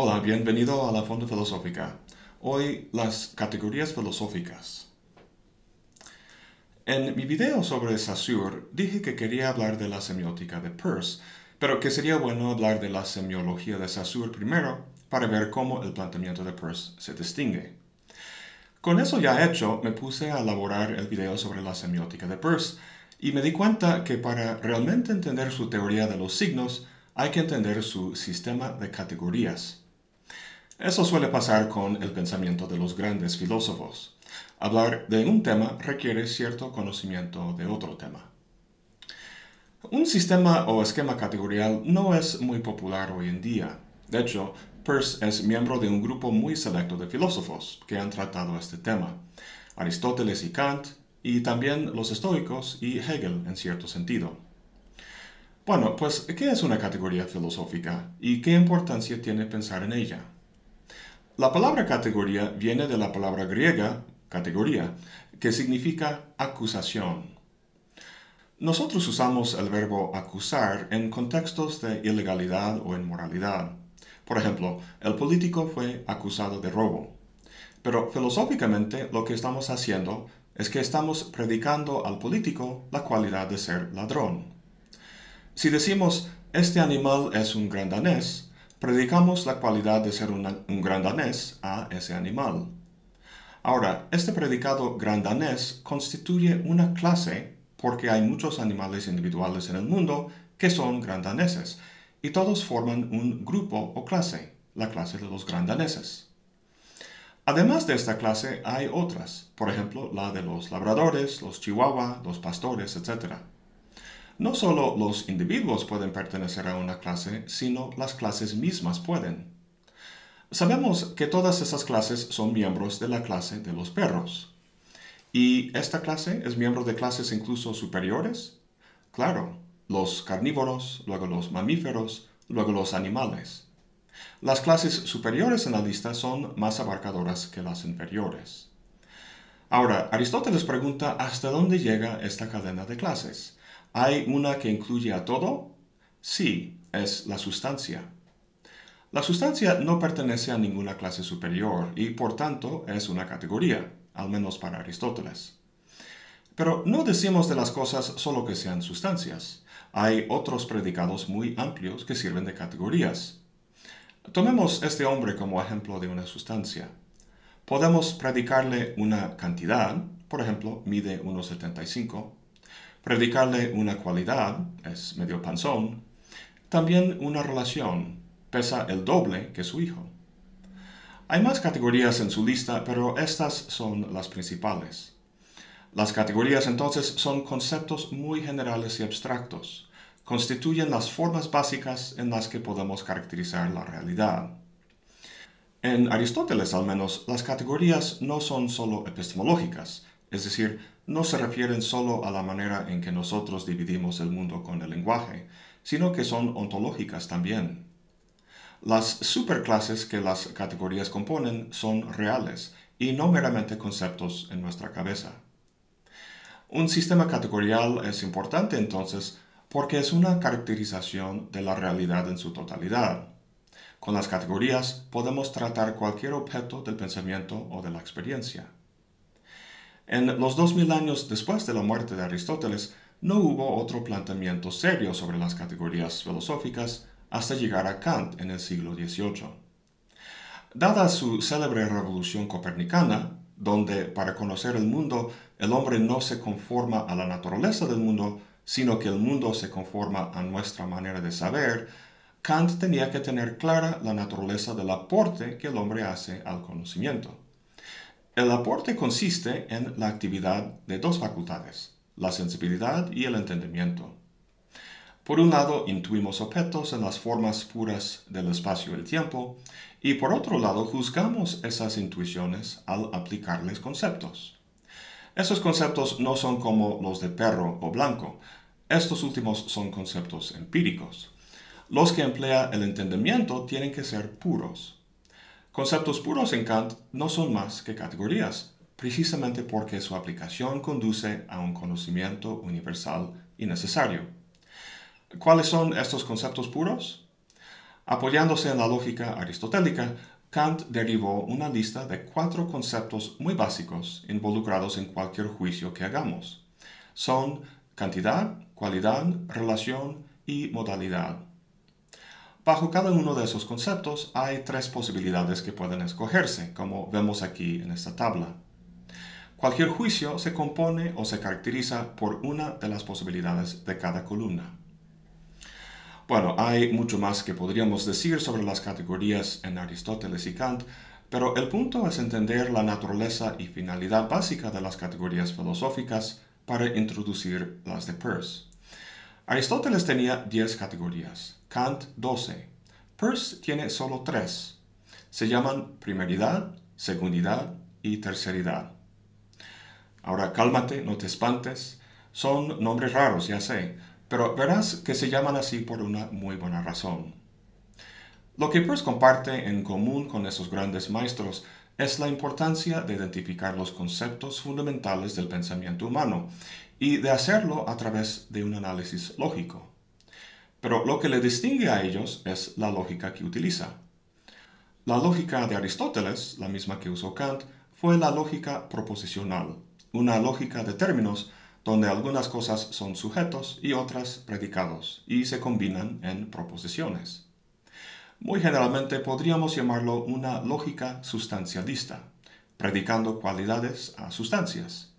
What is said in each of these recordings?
Hola, bienvenido a la Fonda Filosófica. Hoy las categorías filosóficas. En mi video sobre Saussure dije que quería hablar de la semiótica de Peirce, pero que sería bueno hablar de la semiología de Saussure primero para ver cómo el planteamiento de Peirce se distingue. Con eso ya hecho, me puse a elaborar el video sobre la semiótica de Peirce y me di cuenta que para realmente entender su teoría de los signos hay que entender su sistema de categorías. Eso suele pasar con el pensamiento de los grandes filósofos. Hablar de un tema requiere cierto conocimiento de otro tema. Un sistema o esquema categorial no es muy popular hoy en día. De hecho, Peirce es miembro de un grupo muy selecto de filósofos que han tratado este tema. Aristóteles y Kant, y también los estoicos y Hegel en cierto sentido. Bueno, pues, ¿qué es una categoría filosófica y qué importancia tiene pensar en ella? La palabra categoría viene de la palabra griega categoría, que significa acusación. Nosotros usamos el verbo acusar en contextos de ilegalidad o inmoralidad. Por ejemplo, el político fue acusado de robo. Pero filosóficamente lo que estamos haciendo es que estamos predicando al político la cualidad de ser ladrón. Si decimos, este animal es un gran danés, predicamos la cualidad de ser un gran danés a ese animal. Ahora, este predicado gran danés constituye una clase porque hay muchos animales individuales en el mundo que son grandaneses, y todos forman un grupo o clase, la clase de los grandaneses. Además de esta clase hay otras, por ejemplo la de los labradores, los chihuahua, los pastores, etc. No solo los individuos pueden pertenecer a una clase, sino las clases mismas pueden. Sabemos que todas esas clases son miembros de la clase de los perros. ¿Y esta clase es miembro de clases incluso superiores? Claro, los carnívoros, luego los mamíferos, luego los animales. Las clases superiores en la lista son más abarcadoras que las inferiores. Ahora, Aristóteles pregunta hasta dónde llega esta cadena de clases. ¿Hay una que incluye a todo? Sí, es la sustancia. La sustancia no pertenece a ninguna clase superior y por tanto es una categoría, al menos para Aristóteles. Pero no decimos de las cosas solo que sean sustancias. Hay otros predicados muy amplios que sirven de categorías. Tomemos este hombre como ejemplo de una sustancia. Podemos predicarle una cantidad, por ejemplo, mide 1,75. Predicarle una cualidad, es medio panzón. También una relación, pesa el doble que su hijo. Hay más categorías en su lista, pero estas son las principales. Las categorías entonces son conceptos muy generales y abstractos constituyen las formas básicas en las que podemos caracterizar la realidad. En Aristóteles al menos, las categorías no son solo epistemológicas, es decir, no se refieren solo a la manera en que nosotros dividimos el mundo con el lenguaje, sino que son ontológicas también. Las superclases que las categorías componen son reales y no meramente conceptos en nuestra cabeza. Un sistema categorial es importante entonces porque es una caracterización de la realidad en su totalidad. Con las categorías podemos tratar cualquier objeto del pensamiento o de la experiencia. En los dos mil años después de la muerte de Aristóteles, no hubo otro planteamiento serio sobre las categorías filosóficas hasta llegar a Kant en el siglo XVIII. Dada su célebre revolución copernicana, donde para conocer el mundo el hombre no se conforma a la naturaleza del mundo, sino que el mundo se conforma a nuestra manera de saber, Kant tenía que tener clara la naturaleza del aporte que el hombre hace al conocimiento. El aporte consiste en la actividad de dos facultades, la sensibilidad y el entendimiento. Por un lado, intuimos objetos en las formas puras del espacio y el tiempo, y por otro lado, juzgamos esas intuiciones al aplicarles conceptos. Esos conceptos no son como los de perro o blanco. Estos últimos son conceptos empíricos. Los que emplea el entendimiento tienen que ser puros. Conceptos puros en Kant no son más que categorías, precisamente porque su aplicación conduce a un conocimiento universal y necesario. ¿Cuáles son estos conceptos puros? Apoyándose en la lógica aristotélica, Kant derivó una lista de cuatro conceptos muy básicos involucrados en cualquier juicio que hagamos. Son cantidad, cualidad, relación y modalidad. Bajo cada uno de esos conceptos hay tres posibilidades que pueden escogerse, como vemos aquí en esta tabla. Cualquier juicio se compone o se caracteriza por una de las posibilidades de cada columna. Bueno, hay mucho más que podríamos decir sobre las categorías en Aristóteles y Kant, pero el punto es entender la naturaleza y finalidad básica de las categorías filosóficas para introducir las de Peirce. Aristóteles tenía 10 categorías, Kant 12. Peirce tiene solo 3. Se llaman primeridad, segundidad y terceridad. Ahora cálmate, no te espantes. Son nombres raros, ya sé, pero verás que se llaman así por una muy buena razón. Lo que Peirce comparte en común con esos grandes maestros es la importancia de identificar los conceptos fundamentales del pensamiento humano y de hacerlo a través de un análisis lógico. Pero lo que le distingue a ellos es la lógica que utiliza. La lógica de Aristóteles, la misma que usó Kant, fue la lógica proposicional, una lógica de términos donde algunas cosas son sujetos y otras predicados, y se combinan en proposiciones. Muy generalmente podríamos llamarlo una lógica sustancialista, predicando cualidades a sustancias.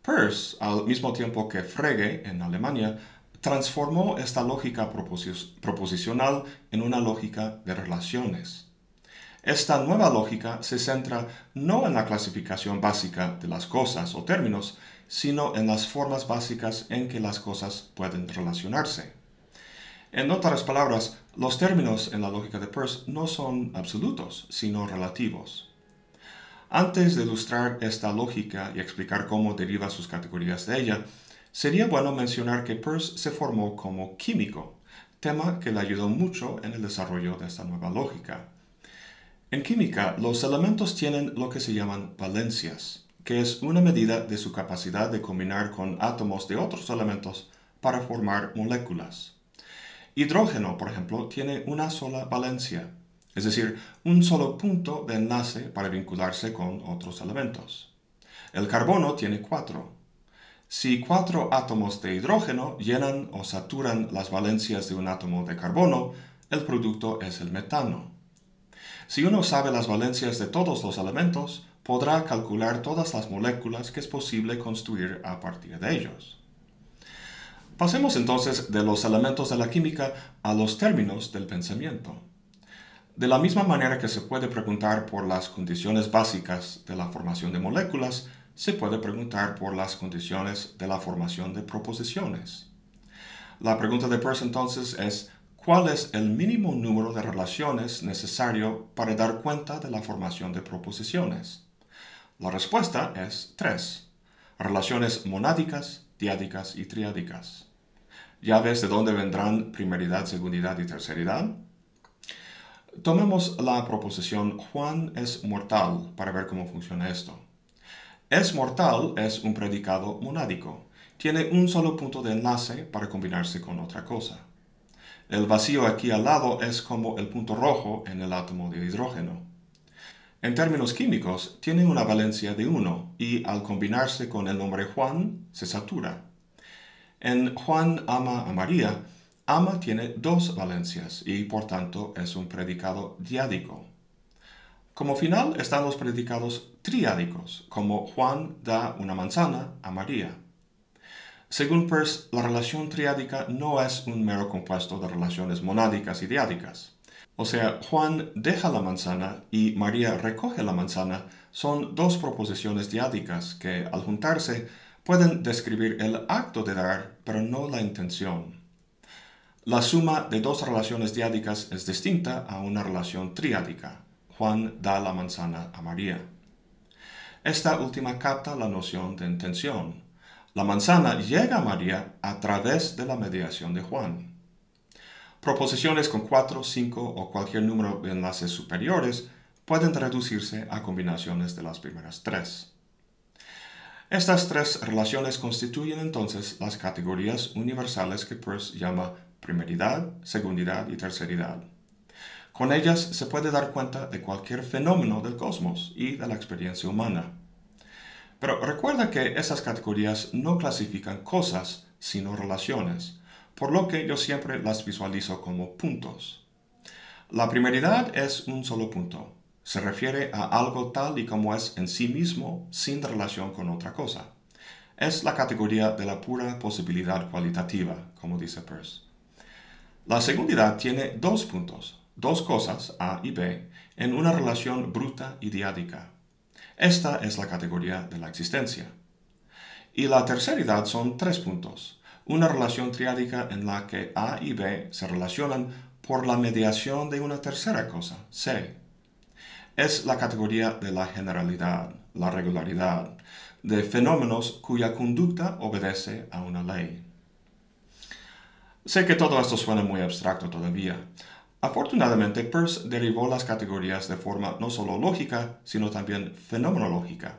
Peirce, al mismo tiempo que Frege en Alemania, transformó esta lógica proposicional en una lógica de relaciones. Esta nueva lógica se centra no en la clasificación básica de las cosas o términos, sino en las formas básicas en que las cosas pueden relacionarse. En otras palabras, los términos en la lógica de Peirce no son absolutos, sino relativos. Antes de ilustrar esta lógica y explicar cómo deriva sus categorías de ella, sería bueno mencionar que Peirce se formó como químico, tema que le ayudó mucho en el desarrollo de esta nueva lógica. En química, los elementos tienen lo que se llaman valencias, que es una medida de su capacidad de combinar con átomos de otros elementos para formar moléculas. Hidrógeno, por ejemplo, tiene una sola valencia, es decir, un solo punto de enlace para vincularse con otros elementos. El carbono tiene cuatro. Si cuatro átomos de hidrógeno llenan o saturan las valencias de un átomo de carbono, el producto es el metano. Si uno sabe las valencias de todos los elementos, podrá calcular todas las moléculas que es posible construir a partir de ellos. Pasemos entonces de los elementos de la química a los términos del pensamiento. De la misma manera que se puede preguntar por las condiciones básicas de la formación de moléculas, se puede preguntar por las condiciones de la formación de proposiciones. La pregunta de Peirce entonces es ¿Cuál es el mínimo número de relaciones necesario para dar cuenta de la formación de proposiciones? La respuesta es tres. Relaciones monádicas, diádicas y triádicas. ¿Ya ves de dónde vendrán primeridad, segundidad y terceridad? Tomemos la proposición Juan es mortal para ver cómo funciona esto. Es mortal es un predicado monádico. Tiene un solo punto de enlace para combinarse con otra cosa. El vacío aquí al lado es como el punto rojo en el átomo de hidrógeno. En términos químicos, tiene una valencia de 1 y al combinarse con el nombre Juan se satura. En Juan ama a María, ama tiene dos valencias y por tanto es un predicado diádico. Como final están los predicados triádicos, como Juan da una manzana a María. Según Peirce, la relación triádica no es un mero compuesto de relaciones monádicas y diádicas. O sea, Juan deja la manzana y María recoge la manzana son dos proposiciones diádicas que, al juntarse, pueden describir el acto de dar, pero no la intención. La suma de dos relaciones diádicas es distinta a una relación triádica. Juan da la manzana a María. Esta última capta la noción de intención. La manzana llega a María a través de la mediación de Juan. Proposiciones con 4, 5 o cualquier número de enlaces superiores pueden reducirse a combinaciones de las primeras tres. Estas tres relaciones constituyen entonces las categorías universales que Peirce llama primeridad, segundidad y terceridad. Con ellas se puede dar cuenta de cualquier fenómeno del cosmos y de la experiencia humana. Pero recuerda que esas categorías no clasifican cosas, sino relaciones, por lo que yo siempre las visualizo como puntos. La primeridad es un solo punto. Se refiere a algo tal y como es en sí mismo, sin relación con otra cosa. Es la categoría de la pura posibilidad cualitativa, como dice Peirce. La segundidad tiene dos puntos, dos cosas, A y B, en una relación bruta y diádica. Esta es la categoría de la existencia. Y la terceridad son tres puntos, una relación triádica en la que A y B se relacionan por la mediación de una tercera cosa, C. Es la categoría de la generalidad, la regularidad, de fenómenos cuya conducta obedece a una ley. Sé que todo esto suena muy abstracto todavía. Afortunadamente, Peirce derivó las categorías de forma no solo lógica, sino también fenomenológica.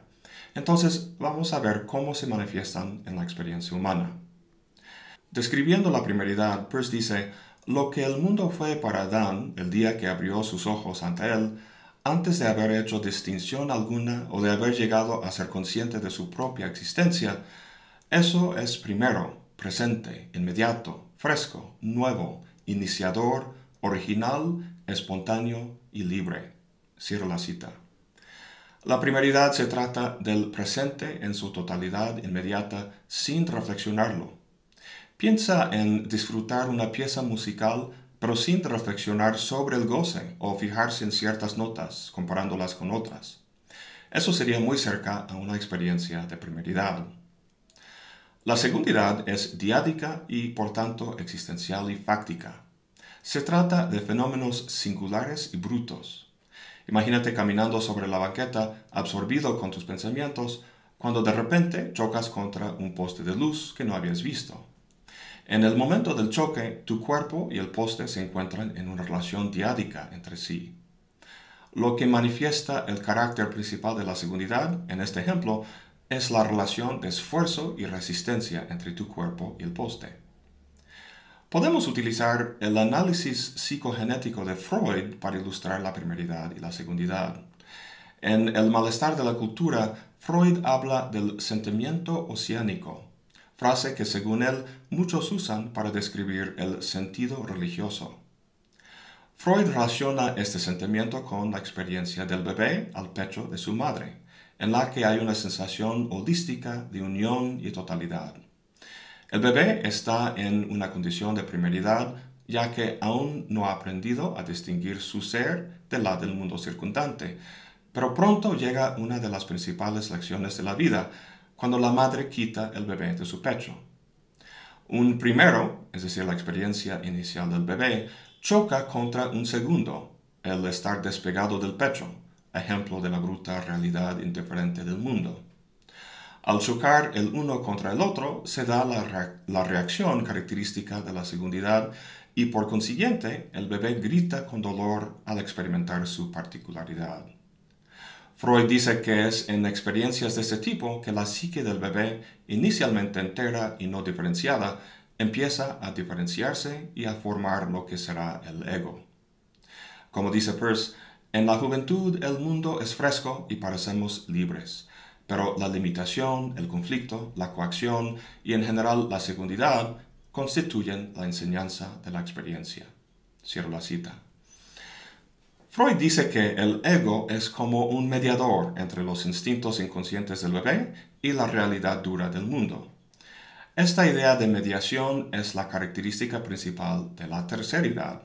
Entonces, vamos a ver cómo se manifiestan en la experiencia humana. Describiendo la primeridad, Peirce dice, lo que el mundo fue para Adán el día que abrió sus ojos ante él, antes de haber hecho distinción alguna o de haber llegado a ser consciente de su propia existencia, eso es primero, presente, inmediato, fresco, nuevo, iniciador, original, espontáneo y libre. Cierro la cita. La primeridad se trata del presente en su totalidad inmediata sin reflexionarlo. Piensa en disfrutar una pieza musical pero sin reflexionar sobre el goce o fijarse en ciertas notas comparándolas con otras. Eso sería muy cerca a una experiencia de primeridad. La segundidad es diádica y por tanto existencial y fáctica. Se trata de fenómenos singulares y brutos. Imagínate caminando sobre la banqueta, absorbido con tus pensamientos, cuando de repente chocas contra un poste de luz que no habías visto. En el momento del choque, tu cuerpo y el poste se encuentran en una relación diádica entre sí. Lo que manifiesta el carácter principal de la segundidad, en este ejemplo, es la relación de esfuerzo y resistencia entre tu cuerpo y el poste. Podemos utilizar el análisis psicogenético de Freud para ilustrar la primeridad y la segundidad. En El malestar de la cultura, Freud habla del sentimiento oceánico, frase que según él muchos usan para describir el sentido religioso. Freud relaciona este sentimiento con la experiencia del bebé al pecho de su madre, en la que hay una sensación holística de unión y totalidad. El bebé está en una condición de primeridad ya que aún no ha aprendido a distinguir su ser de la del mundo circundante. Pero pronto llega una de las principales lecciones de la vida, cuando la madre quita el bebé de su pecho. Un primero, es decir, la experiencia inicial del bebé, choca contra un segundo, el estar despegado del pecho, ejemplo de la bruta realidad indiferente del mundo. Al chocar el uno contra el otro, se da la, reacción característica de la segundidad y por consiguiente el bebé grita con dolor al experimentar su particularidad. Freud dice que es en experiencias de este tipo que la psique del bebé, inicialmente entera y no diferenciada, empieza a diferenciarse y a formar lo que será el ego. Como dice Peirce, en la juventud el mundo es fresco y parecemos libres pero la limitación, el conflicto, la coacción y en general la segundidad constituyen la enseñanza de la experiencia. Cierro la cita. Freud dice que el ego es como un mediador entre los instintos inconscientes del bebé y la realidad dura del mundo. Esta idea de mediación es la característica principal de la terceridad.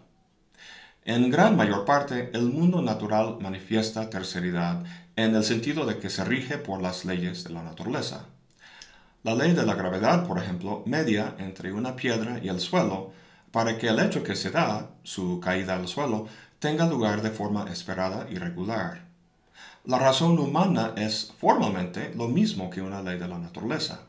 En gran mayor parte, el mundo natural manifiesta terceridad en el sentido de que se rige por las leyes de la naturaleza. La ley de la gravedad, por ejemplo, media entre una piedra y el suelo para que el hecho que se da, su caída al suelo, tenga lugar de forma esperada y regular. La razón humana es formalmente lo mismo que una ley de la naturaleza.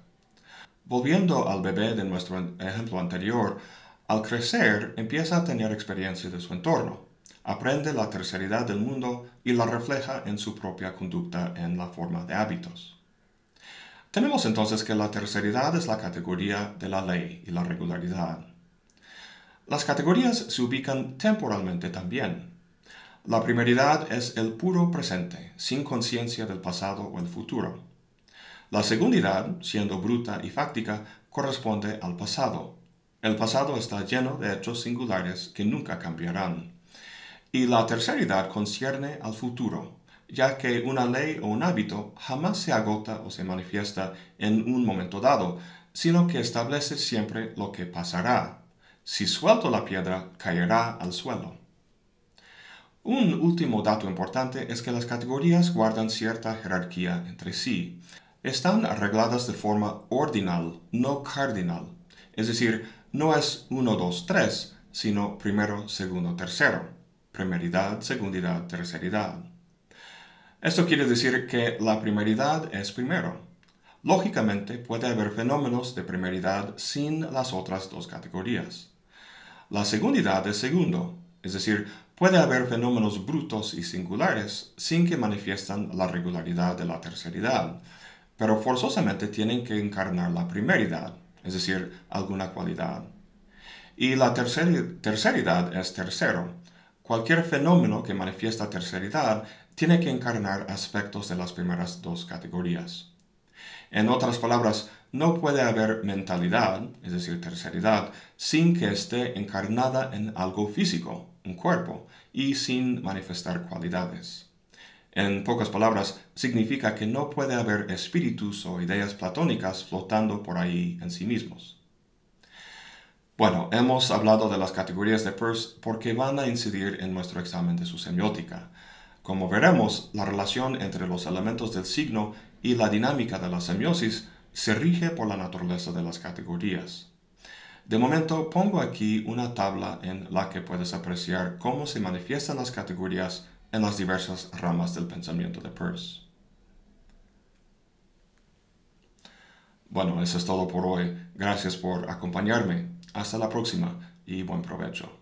Volviendo al bebé de nuestro ejemplo anterior, al crecer empieza a tener experiencia de su entorno, aprende la terceridad del mundo y la refleja en su propia conducta en la forma de hábitos. Tenemos entonces que la terceridad es la categoría de la ley y la regularidad. Las categorías se ubican temporalmente también. La primeridad es el puro presente, sin conciencia del pasado o el futuro. La segundidad, siendo bruta y fáctica, corresponde al pasado. El pasado está lleno de hechos singulares que nunca cambiarán. Y la terceridad concierne al futuro, ya que una ley o un hábito jamás se agota o se manifiesta en un momento dado, sino que establece siempre lo que pasará. Si suelto la piedra, caerá al suelo. Un último dato importante es que las categorías guardan cierta jerarquía entre sí. Están arregladas de forma ordinal, no cardinal. Es decir, no es 1, 2, 3, sino primero, segundo, tercero. Primeridad, segundidad, terceridad. Esto quiere decir que la primeridad es primero. Lógicamente puede haber fenómenos de primeridad sin las otras dos categorías. La segundidad es segundo, es decir, puede haber fenómenos brutos y singulares sin que manifiestan la regularidad de la terceridad, pero forzosamente tienen que encarnar la primeridad, es decir, alguna cualidad. Y la terceridad es tercero. Cualquier fenómeno que manifiesta terceridad tiene que encarnar aspectos de las primeras dos categorías. En otras palabras, no puede haber mentalidad, es decir, terceridad, sin que esté encarnada en algo físico, un cuerpo, y sin manifestar cualidades. En pocas palabras, significa que no puede haber espíritus o ideas platónicas flotando por ahí en sí mismos. Bueno, hemos hablado de las categorías de Peirce porque van a incidir en nuestro examen de su semiótica. Como veremos, la relación entre los elementos del signo y la dinámica de la semiosis se rige por la naturaleza de las categorías. De momento pongo aquí una tabla en la que puedes apreciar cómo se manifiestan las categorías en las diversas ramas del pensamiento de Peirce. Bueno, eso es todo por hoy. Gracias por acompañarme. Hasta la próxima y buen provecho.